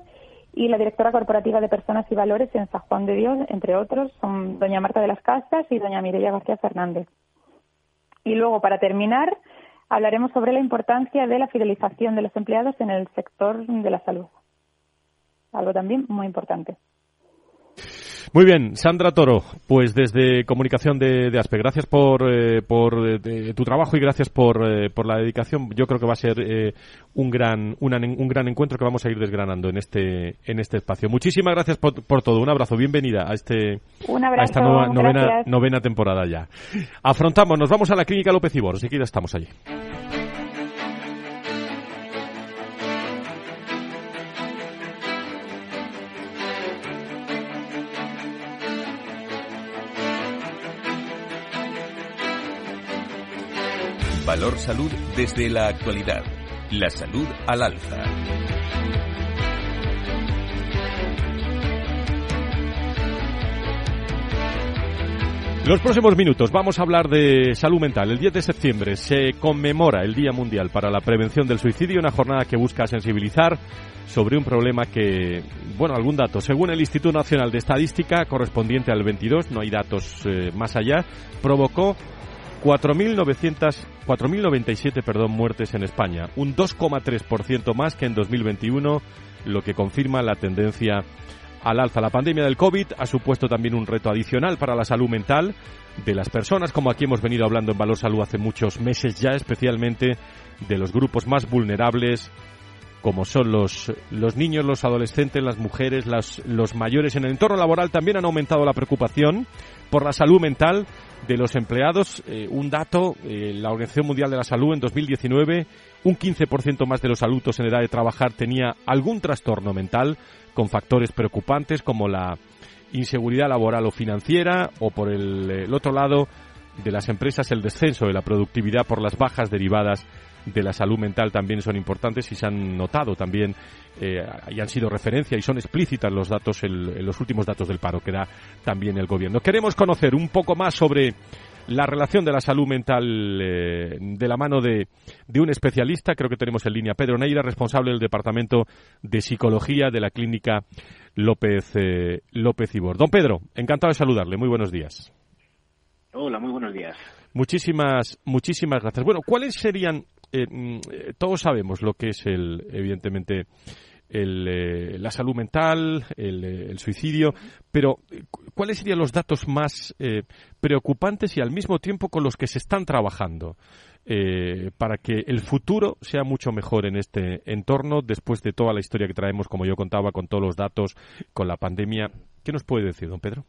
y la directora corporativa de Personas y Valores en San Juan de Dios, entre otros, son doña Marta de las Casas y doña Mireia García Fernández. Y luego, para terminar, hablaremos sobre la importancia de la fidelización de los empleados en el sector de la salud. Algo también muy importante. Muy bien, Sandra Toro, pues desde Comunicación de, ASPE, gracias por, eh, por eh, tu trabajo y gracias por, eh, por, la dedicación. Yo creo que va a ser un, gran, un gran encuentro que vamos a ir desgranando en este, en este espacio. Muchísimas gracias por, por todo. Un abrazo, bienvenida a, este, a esta nueva novena, novena temporada ya. Afrontamos, nos vamos a la Clínica López Ibor, ya estamos allí. Valor Salud desde la actualidad La salud al alza. Los próximos minutos vamos a hablar de salud mental. El 10 de septiembre se conmemora el Día Mundial para la Prevención del Suicidio, una jornada que busca sensibilizar sobre un problema que, bueno, algún dato. Según el Instituto Nacional de Estadística, correspondiente al 22, no hay datos eh, más allá, provocó 4.097 perdón, muertes en España, un 2,3% más que en 2021, lo que confirma la tendencia al alza. La pandemia del COVID ha supuesto también un reto adicional para la salud mental de las personas, como aquí hemos venido hablando en Valor Salud hace muchos meses ya, especialmente de los grupos más vulnerables, como son los, niños, los adolescentes, las mujeres, las, los mayores. En el entorno laboral también han aumentado la preocupación por la salud mental de los empleados. Eh, un dato, eh, la Organización Mundial de la Salud en 2019, un 15% más de los adultos en edad de trabajar tenía algún trastorno mental con factores preocupantes como la inseguridad laboral o financiera o por el, otro lado de las empresas el descenso de la productividad por las bajas derivadas de la salud mental también son importantes y se han notado también eh, y han sido referencia y son explícitas los datos, los últimos datos del paro que da también el gobierno. Queremos conocer un poco más sobre la relación de la salud mental eh, de la mano de, un especialista. Creo que tenemos en línea Pedro Neira, responsable del Departamento de Psicología de la Clínica López, eh, López Ibor. Don Pedro, encantado de saludarle. Muy buenos días. Hola, muy buenos días. Muchísimas, muchísimas gracias. Bueno, ¿cuáles serían, eh, mm, todos sabemos lo que es el, evidentemente, el, la salud mental, el, suicidio, pero ¿cuáles serían los datos más preocupantes y al mismo tiempo con los que se están trabajando eh, para que el futuro sea mucho mejor en este entorno después de toda la historia que traemos, como yo contaba, con todos los datos, con la pandemia. ¿Qué nos puede decir, don Pedro?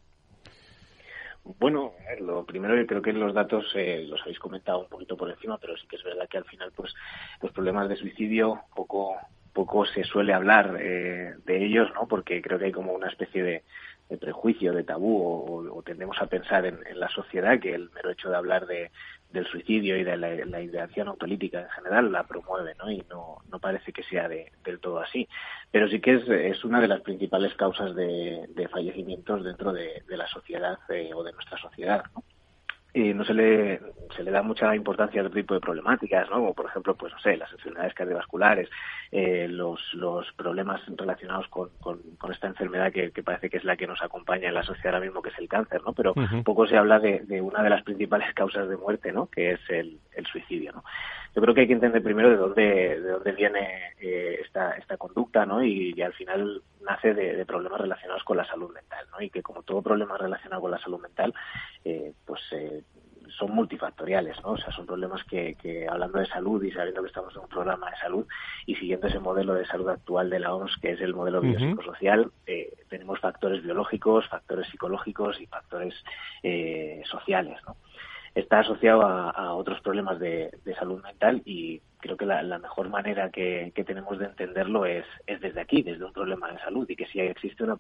Bueno, lo primero yo creo que los datos eh, los habéis comentado un poquito por encima, pero sí que es verdad que al final pues los problemas de suicidio poco poco se suele hablar eh, de ellos, ¿no? Porque creo que hay como una especie de, de prejuicio, de tabú, o, tendemos a pensar en, la sociedad que el mero hecho de hablar de, del suicidio y de la, ideación autolítica en general la promueve, ¿no? Y no, no parece que sea de, del todo así. Pero sí que es, es una de las principales causas de, fallecimientos dentro de, la sociedad eh, o de nuestra sociedad, ¿no? Y no se le, se le da mucha importancia a otro tipo de problemáticas, ¿no? Como por ejemplo, pues no sé, las enfermedades cardiovasculares, eh, los, los problemas relacionados con, con, esta enfermedad que, parece que es la que nos acompaña en la sociedad ahora mismo, que es el cáncer, ¿no? Pero poco se habla de, de, una de las principales causas de muerte, ¿no? Que es el, el suicidio, ¿no? Yo creo que hay que entender primero de dónde, de dónde viene eh, esta, esta conducta, ¿no? Y, al final nace de, problemas relacionados con la salud mental, ¿no? Y que como todo problema relacionado con la salud mental, eh, pues eh, son multifactoriales, ¿no? O sea, son problemas que, que, hablando de salud y sabiendo que estamos en un programa de salud y siguiendo ese modelo de salud actual de la OMS, que es el modelo biopsicosocial, eh, tenemos factores biológicos, factores psicológicos y factores eh, sociales, ¿no? está asociado a, otros problemas de, salud mental y creo que la, mejor manera que, tenemos de entenderlo es, es, desde aquí, desde un problema de salud y que si existe una,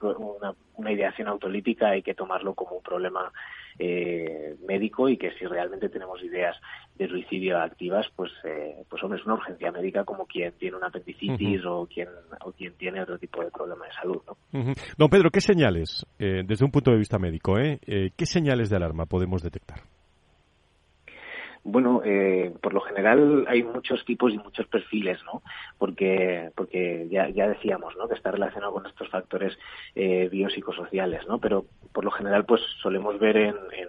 una, ideación autolítica hay que tomarlo como un problema eh, médico y que si realmente tenemos ideas de suicidio activas, pues, eh, pues hombre, es una urgencia médica como quien tiene una apendicitis o, quien, o quien tiene otro tipo de problema de salud. ¿no? Don Pedro, ¿qué señales, eh, desde un punto de vista médico, eh, qué señales de alarma podemos detectar? Bueno, eh, por lo general hay muchos tipos y muchos perfiles, ¿no? Porque, porque ya, ya decíamos, ¿no? Que está relacionado con estos factores eh, biopsicosociales, ¿no? Pero por lo general, pues solemos ver en, en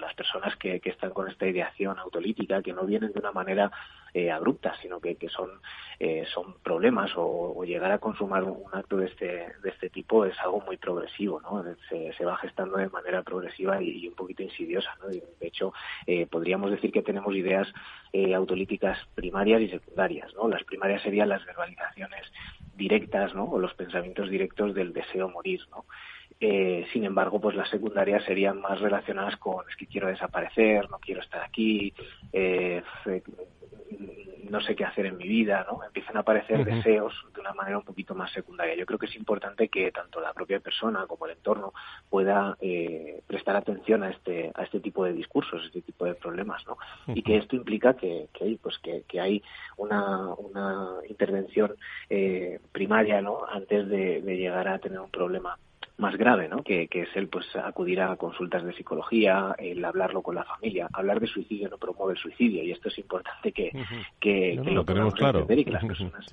las personas que, que, están con esta ideación autolítica, que no vienen de una manera eh, abruptas, sino que, que son, eh, son problemas o, llegar a consumar un, acto de este, de este tipo es algo muy progresivo, ¿no? Se, se va gestando de manera progresiva y, un poquito insidiosa, ¿no? De hecho, eh, podríamos decir que tenemos ideas eh, autolíticas primarias y secundarias, ¿no? Las primarias serían las verbalizaciones directas, ¿no? O los pensamientos directos del deseo morir, ¿no? Eh, sin embargo, pues las secundarias serían más relacionadas con es que quiero desaparecer, no quiero estar aquí, eh, no sé qué hacer en mi vida, ¿no? Empiezan a aparecer deseos de una manera un poquito más secundaria. Yo creo que es importante que tanto la propia persona como el entorno pueda eh, prestar atención a este a este tipo de discursos, a este tipo de problemas, ¿no? Y que esto implica que, que pues que, que hay una, una intervención eh, primaria, ¿no? Antes de llegar a tener un problema más grave, ¿no? Que, es el pues acudir a consultas de psicología, el hablarlo con la familia. Hablar de suicidio no promueve el suicidio y esto es importante que, que, lo, tenemos claro. y que las personas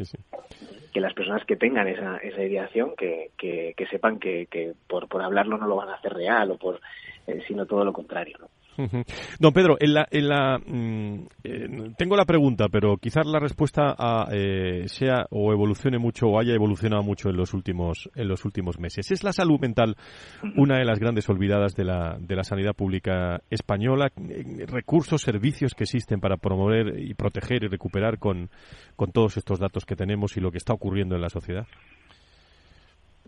que las personas que tengan esa, esa ideación que, que, sepan que, que por, por hablarlo no lo van a hacer real o por eh, sino todo lo contrario, ¿no? Don Pedro, en la, en la, mm, eh, tengo la pregunta, pero quizás la respuesta eh, sea o evolucione mucho o haya evolucionado mucho en los últimos en los últimos meses. ¿Es la salud mental una de las grandes olvidadas de la, de la sanidad pública española? Eh, ¿Recursos, servicios que existen para promover y proteger y recuperar con, con todos estos datos que tenemos y lo que está ocurriendo en la sociedad?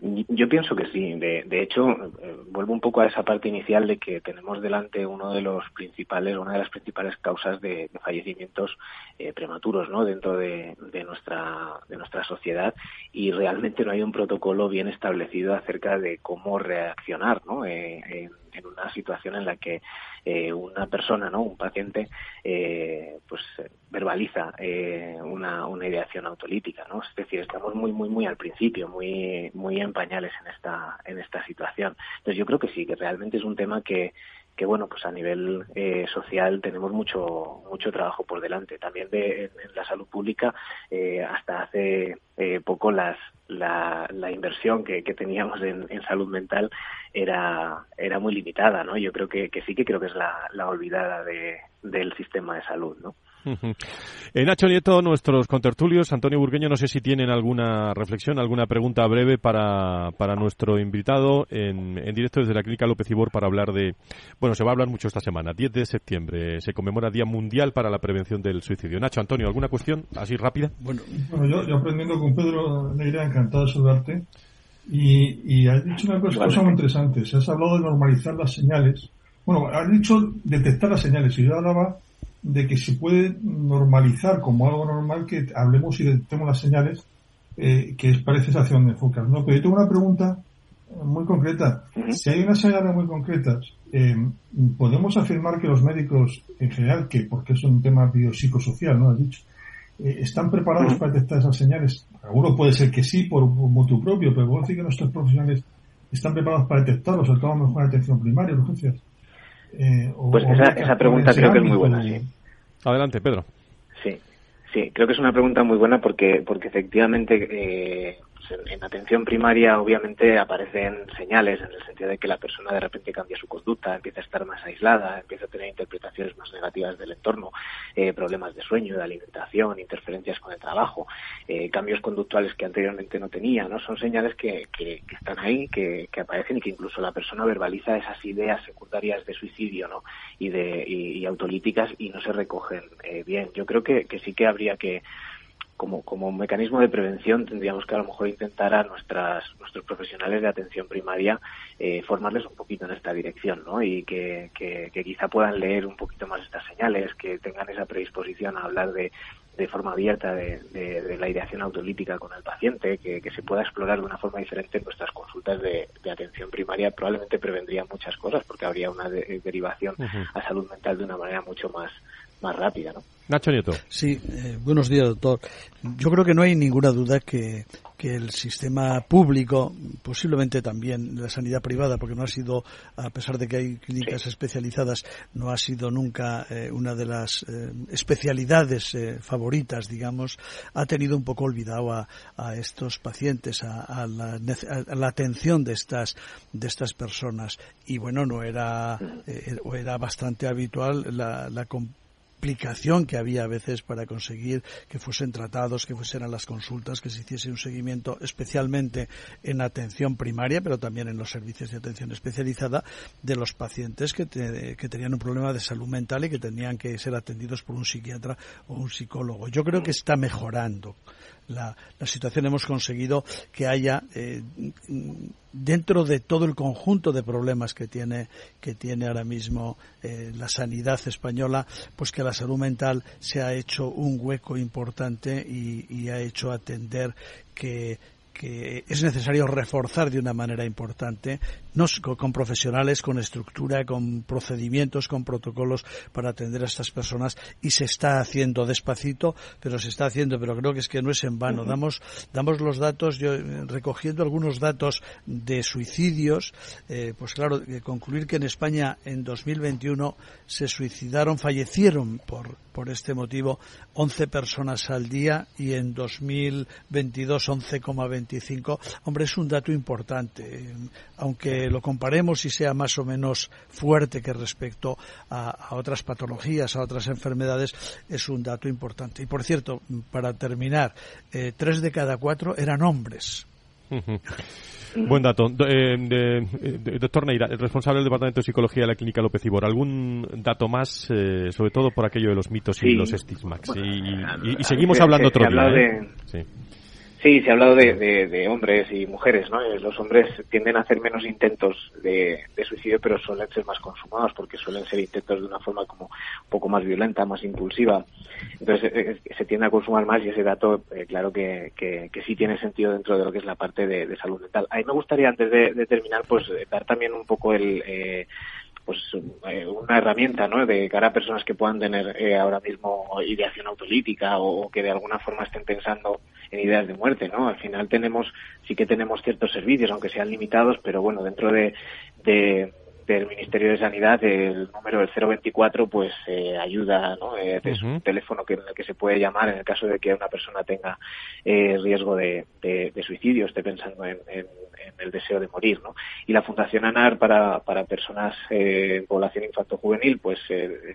Yo pienso que sí. De, de hecho, eh, vuelvo un poco a esa parte inicial de que tenemos delante uno de los principales, una de las principales causas de, fallecimientos eh, prematuros, ¿no? Dentro de, de, nuestra de nuestra sociedad y realmente no hay un protocolo bien establecido acerca de cómo reaccionar, ¿no? Eh, en una situación en la que eh, una persona, ¿no? un paciente, eh, pues verbaliza eh, una, una ideación autolítica, ¿no? Es decir, estamos muy, muy, muy al principio, muy, muy en pañales en esta, en esta situación. Entonces yo creo que sí, que realmente es un tema que, que bueno pues a nivel eh, social tenemos mucho mucho trabajo por delante. También de, en, la salud pública eh, hasta hace eh, poco las la, la inversión que, que teníamos en, salud mental era era muy limitada no yo creo que, que sí que creo que es la, la olvidada de, del sistema de salud no [laughs] eh, Nacho Nieto, nuestros contertulios, Antonio Burgueño, no sé si tienen alguna reflexión, alguna pregunta breve para, para nuestro invitado en, en directo desde la Clínica López Ibor para hablar de, bueno, se va a hablar mucho esta semana, 10 de septiembre, se conmemora Día Mundial para la Prevención del Suicidio. Nacho, Antonio, ¿alguna cuestión así rápida? Bueno, yo, yo, aprendiendo con Pedro Neira, encantado de saludarte. Y, y has dicho una cosa, muy interesante. Se has hablado de normalizar las señales. Bueno, has dicho detectar las señales. Y yo hablaba de que se puede normalizar como algo normal que hablemos y detectemos las señales eh, que parece hacia donde enfocas. ¿no? Pero yo tengo una pregunta muy concreta. Si hay unas señales muy concretas, eh, podemos afirmar que los médicos en general, que porque es un tema biopsicosocial, ¿no? Has dicho, eh, están preparados para detectar esas señales. Alguno puede ser que sí, por, motu propio, pero puedo decir que nuestros profesionales están preparados para detectarlos, sobre todo mejor atención primaria, urgencias. Eh, pues esa, esa pregunta creo que es muy buena, sí. Adelante, Pedro. Sí, sí, creo que es una pregunta muy buena porque, porque efectivamente eh, en, atención primaria obviamente aparecen señales en el sentido de que la persona de repente cambia su conducta, empieza a estar más aislada, empieza a tener interpretaciones más negativas del entorno, eh, problemas de sueño, de alimentación, interferencias con el trabajo, eh, cambios conductuales que anteriormente no tenía, ¿no? Son señales que, que, están ahí, que, que, aparecen y que incluso la persona verbaliza esas ideas secundarias de suicidio, ¿no? Y de y, autolíticas y no se recogen eh, bien. Yo creo que, que sí que habría que como, como mecanismo de prevención tendríamos que a lo mejor intentar a nuestras, nuestros profesionales de atención primaria eh, formarles un poquito en esta dirección, ¿no? Y que, que, quizá puedan leer un poquito más estas señales, que tengan esa predisposición a hablar de, de forma abierta de, de, la ideación autolítica con el paciente, que, que, se pueda explorar de una forma diferente en nuestras consultas de, de atención primaria, probablemente prevendría muchas cosas porque habría una derivación a salud mental de una manera mucho más, más rápida, ¿no? Nacho Nieto. Sí, eh, buenos días, doctor. Yo creo que no hay ninguna duda que, que el sistema público, posiblemente también la sanidad privada, porque no ha sido, a pesar de que hay clínicas especializadas, no ha sido nunca eh, una de las eh, especialidades favoritas, digamos, ha tenido un poco olvidado a, a estos pacientes, a, la, a, la, atención de estas, de estas personas. Y bueno, no era, era bastante habitual la, la complicación que había a veces para conseguir que fuesen tratados, que fuesen a las consultas, que se hiciese un seguimiento especialmente en atención primaria, pero también en los servicios de atención especializada de los pacientes que, que tenían un problema de salud mental y que tenían que ser atendidos por un psiquiatra o un psicólogo. Yo creo que está mejorando la, situación hemos conseguido que haya eh, dentro de todo el conjunto de problemas que tiene que tiene ahora mismo eh, la sanidad española, pues que la salud mental se ha hecho un hueco importante y ha hecho atender que que es necesario reforzar de una manera importante, no, con profesionales, con estructura, con procedimientos, con protocolos para atender a estas personas y se está haciendo despacito, pero se está haciendo, pero creo que es que no es en vano. Damos, damos los datos, yo recogiendo algunos datos de suicidios, eh, pues claro, concluir que en España en 2021 se suicidaron, fallecieron por, por este motivo 11 personas al día y en 2022 11,25. Hombre, es un dato importante, aunque lo comparemos y sea más o menos fuerte que respecto a, otras patologías, a otras enfermedades, es un dato importante. Y por cierto, para terminar, eh, tres de cada cuatro eran hombres. Buen dato. Eh, doctor Neira, el responsable del Departamento de Psicología de la Clínica López Ibor, ¿algún dato más, eh, sobre todo por aquello de los mitos y los estigmas? y, seguimos hablando otro día. ¿eh? Sí. Sí, se ha hablado de, de, hombres y mujeres, ¿no? Eh, los hombres tienden a hacer menos intentos de, suicidio, pero suelen ser más consumados porque suelen ser intentos de una forma como un poco más violenta, más impulsiva. Entonces eh, eh, se tiende a consumar más y ese dato, claro que, que, sí tiene sentido dentro de lo que es la parte de, salud mental. A mí me gustaría, antes de, terminar, pues dar también un poco el pues eh, una herramienta ¿no? de cara a personas que puedan tener ahora mismo ideación autolítica o, que de alguna forma estén pensando en ideas de muerte no al final tenemos sí que tenemos ciertos servicios aunque sean limitados pero bueno dentro de, de del Ministerio de Sanidad, el número del 024, pues eh, ayuda, ¿no? Eh, es un teléfono que, en el que se puede llamar en el caso de que una persona tenga eh, riesgo de, suicidio, esté pensando en, el deseo de morir, ¿no? Y la Fundación ANAR para, para personas en población infanto-juvenil, pues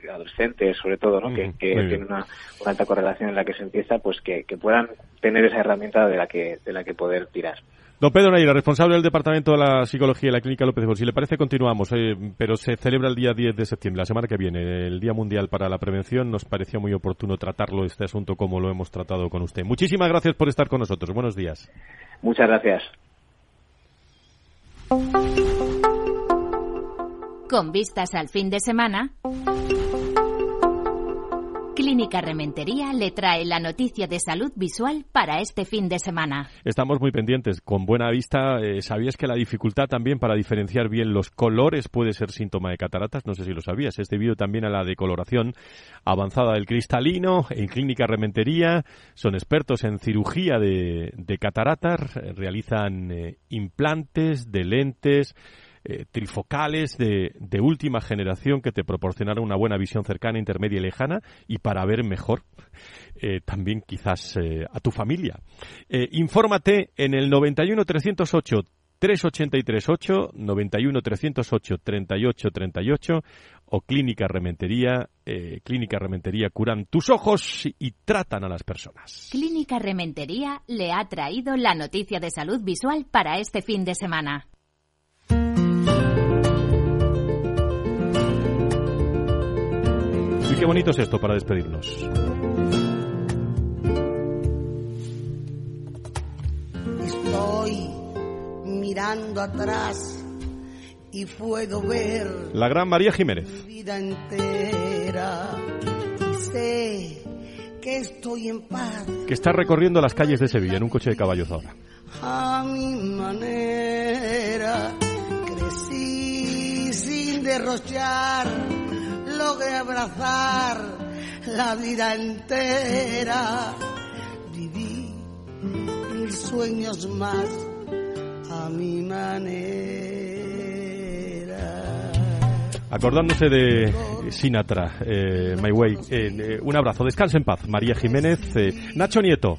adolescentes sobre todo, ¿no? que, tienen una, alta correlación en la que se empieza, pues que, que puedan tener esa herramienta de la que, de la que poder tirar. Don Pedro Neira, responsable del Departamento de la Psicología de la Clínica López de Si le parece, continuamos, eh, pero se celebra el día 10 de septiembre, la semana que viene, el Día Mundial para la Prevención. Nos parecía muy oportuno tratarlo, este asunto, como lo hemos tratado con usted. Muchísimas gracias por estar con nosotros. Buenos días. Muchas gracias. Con vistas al fin de semana. Clínica Rementería le trae la noticia de salud visual para este fin de semana. Estamos muy pendientes. Con buena vista, eh, ¿sabías que la dificultad también para diferenciar bien los colores puede ser síntoma de cataratas? No sé si lo sabías. Es debido también a la decoloración avanzada del cristalino. En Clínica Rementería son expertos en cirugía de, cataratas, realizan eh, implantes de lentes eh, trifocales de, última generación que te proporcionarán una buena visión cercana, intermedia y lejana y para ver mejor eh, también quizás eh, a tu familia. infórmate en el 91 308 3838 91 308 38 38 o Clínica Rementería. Clínica Rementería curan tus ojos y tratan a las personas. Clínica Rementería le ha traído la noticia de salud visual para este fin de semana. Qué bonito es esto para despedirnos. Estoy mirando atrás y puedo ver la gran María Jiménez. Mi vida entera y sé que estoy en paz. Que está recorriendo las calles de Sevilla en un coche de caballos ahora. A mi manera crecí sin derrochar logré abrazar la vida entera. Viví mil sueños más a mi manera. Acordándose de Sinatra, eh, My Way. Eh, eh, un abrazo, descanse en paz. María Jiménez, Nacho Nieto.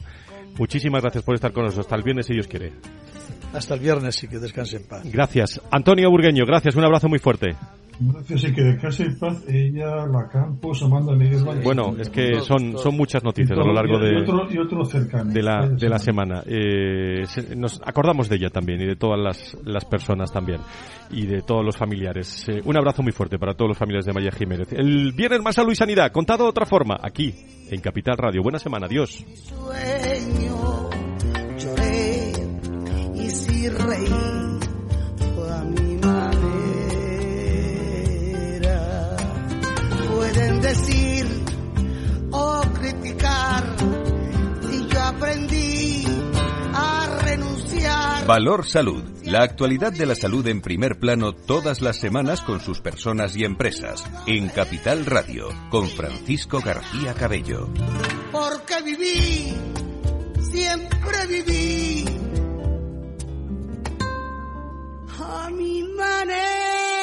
Muchísimas gracias por estar con nosotros. Hasta el viernes, si Dios quiere. Hasta el viernes y que descanse en paz. Gracias. Antonio Burgueño, gracias. Un abrazo muy fuerte. Gracias y que en paz ella, la Campos, Amanda Miguel Bueno, es que son, son muchas noticias a lo largo de, y otro, y otro cercano, de, la, de la semana. Eh, se, nos acordamos de ella también y de todas las, las personas también y de todos los familiares. Eh, un abrazo muy fuerte para todos los familiares de María Jiménez. El viernes más salud y sanidad, contado de otra forma, aquí en Capital Radio. Buena semana, adiós. Sueño, lloré y si reí. Decir o criticar si yo aprendí a renunciar. Valor Salud. La actualidad de la salud en primer plano todas las semanas con sus personas y empresas. En Capital Radio, con Francisco García Cabello. Porque viví, siempre viví a mi manera.